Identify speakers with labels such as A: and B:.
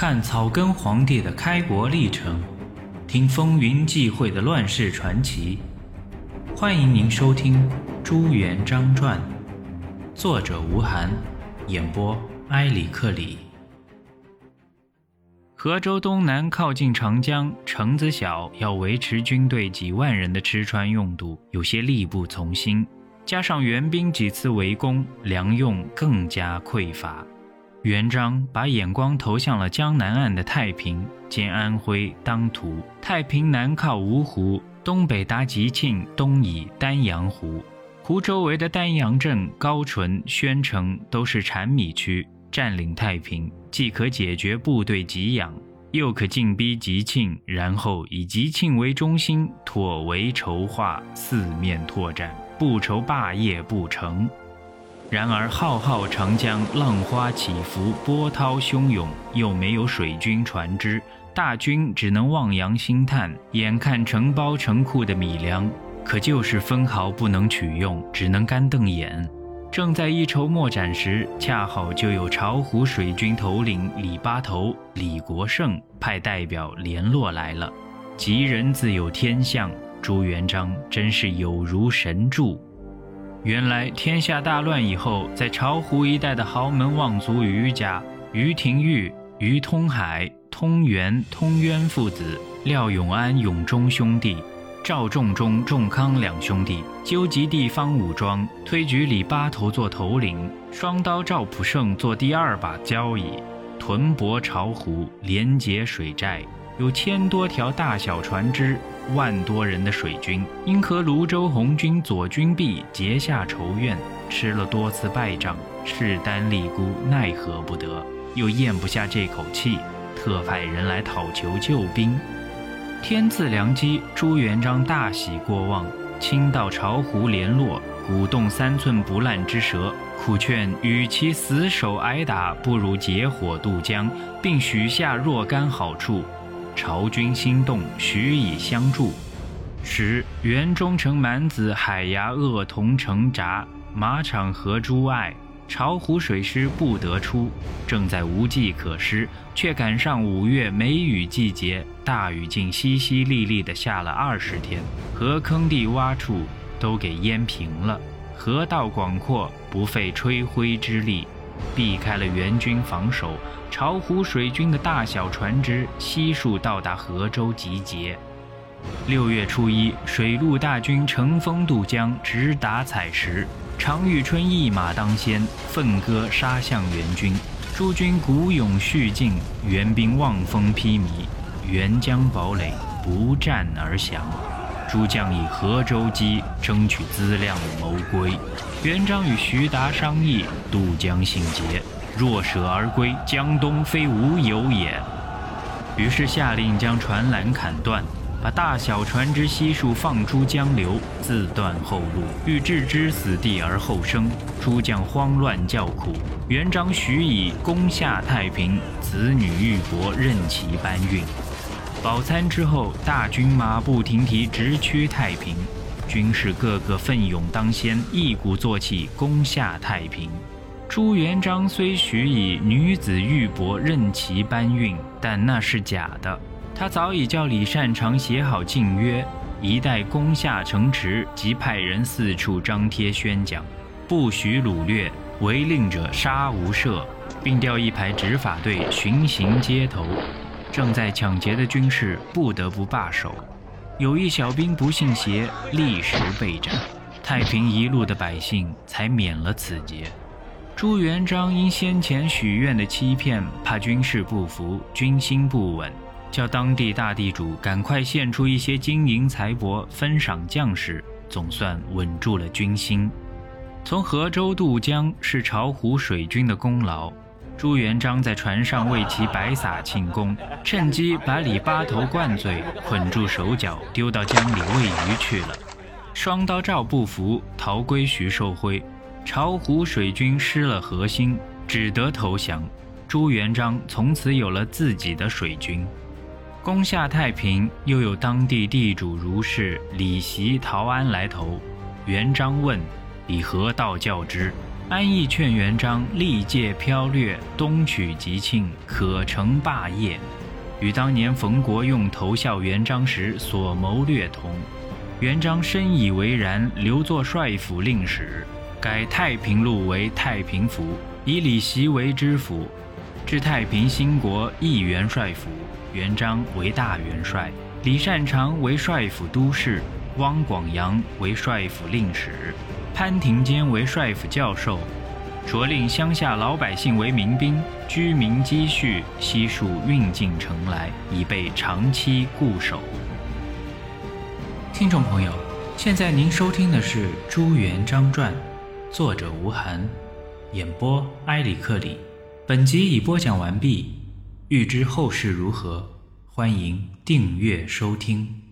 A: 看草根皇帝的开国历程，听风云际会的乱世传奇。欢迎您收听《朱元璋传》，作者吴晗，演播埃里克里。河州东南靠近长江，城子小，要维持军队几万人的吃穿用度，有些力不从心。加上援兵几次围攻，粮用更加匮乏。元璋把眼光投向了江南岸的太平，兼安徽、当涂。太平南靠芜湖，东北达吉庆，东倚丹阳湖。湖周围的丹阳镇、高淳、宣城都是产米区。占领太平，既可解决部队给养，又可进逼吉庆，然后以吉庆为中心，妥为筹划，四面拓展，不愁霸业不成。然而浩浩长江浪花起伏，波涛汹涌，又没有水军船只，大军只能望洋兴叹。眼看承包城库的米粮，可就是分毫不能取用，只能干瞪眼。正在一筹莫展时，恰好就有巢湖水军头领李八头李国胜派代表联络来了。吉人自有天相，朱元璋真是有如神助。原来天下大乱以后，在巢湖一带的豪门望族余家，于廷玉、于通海、通元、通渊父子，廖永安、永忠兄弟，赵仲忠、仲康两兄弟，纠集地方武装，推举李八头做头领，双刀赵普胜做第二把交椅，屯泊巢湖，连结水寨。有千多条大小船只，万多人的水军，因和泸州红军左军弼结下仇怨，吃了多次败仗，势单力孤，奈何不得，又咽不下这口气，特派人来讨求救兵。天赐良机，朱元璋大喜过望，亲到巢湖联络，鼓动三寸不烂之舌，苦劝与其死守挨打，不如结伙渡江，并许下若干好处。朝军心动，许以相助。时元忠城满子海牙恶同城闸马场河诸隘，巢湖水师不得出，正在无计可施，却赶上五月梅雨季节，大雨竟淅淅沥沥地下了二十天，河坑地洼处都给淹平了，河道广阔，不费吹灰之力。避开了援军防守，巢湖水军的大小船只悉数到达河州集结。六月初一，水陆大军乘风渡江，直达采石。常遇春一马当先，奋戈杀向援军。诸军鼓勇续进，援兵望风披靡，援江堡垒不战而降。诸将以河州机争取资粮谋归。元璋与徐达商议渡江信节，若舍而归，江东非无有也。于是下令将船缆砍断，把大小船只悉数放出江流，自断后路，欲置之死地而后生。诸将慌乱叫苦。元璋许以攻下太平，子女玉帛任其搬运。饱餐之后，大军马不停蹄直趋太平，军士个个奋勇当先，一鼓作气攻下太平。朱元璋虽许以女子玉帛任其搬运，但那是假的。他早已叫李善长写好禁约，一旦攻下城池，即派人四处张贴宣讲，不许掳掠，违令者杀无赦，并调一排执法队巡行街头。正在抢劫的军士不得不罢手，有一小兵不信邪，立时被斩。太平一路的百姓才免了此劫。朱元璋因先前许愿的欺骗，怕军士不服，军心不稳，叫当地大地主赶快献出一些金银财帛分赏将士，总算稳住了军心。从河州渡江是巢湖水军的功劳。朱元璋在船上为其摆洒庆功，趁机把李八头灌醉，捆住手脚，丢到江里喂鱼去了。双刀赵不服，逃归徐寿辉。巢湖水军失了核心，只得投降。朱元璋从此有了自己的水军。攻下太平，又有当地地主如是李袭、陶安来投。元璋问：“以何道教之？”安义劝元璋历届剽掠，东取吉庆，可成霸业，与当年冯国用投效元璋时所谋略同。元璋深以为然，留作帅府令史，改太平路为太平府，以李袭为知府，至太平兴国一元帅府，元璋为大元帅，李善长为帅府都事，汪广洋为帅府令史。潘庭坚为帅府教授，着令乡下老百姓为民兵，居民积蓄悉数运进城来，以备长期固守。听众朋友，现在您收听的是《朱元璋传》，作者吴晗，演播埃里克里。本集已播讲完毕，欲知后事如何，欢迎订阅收听。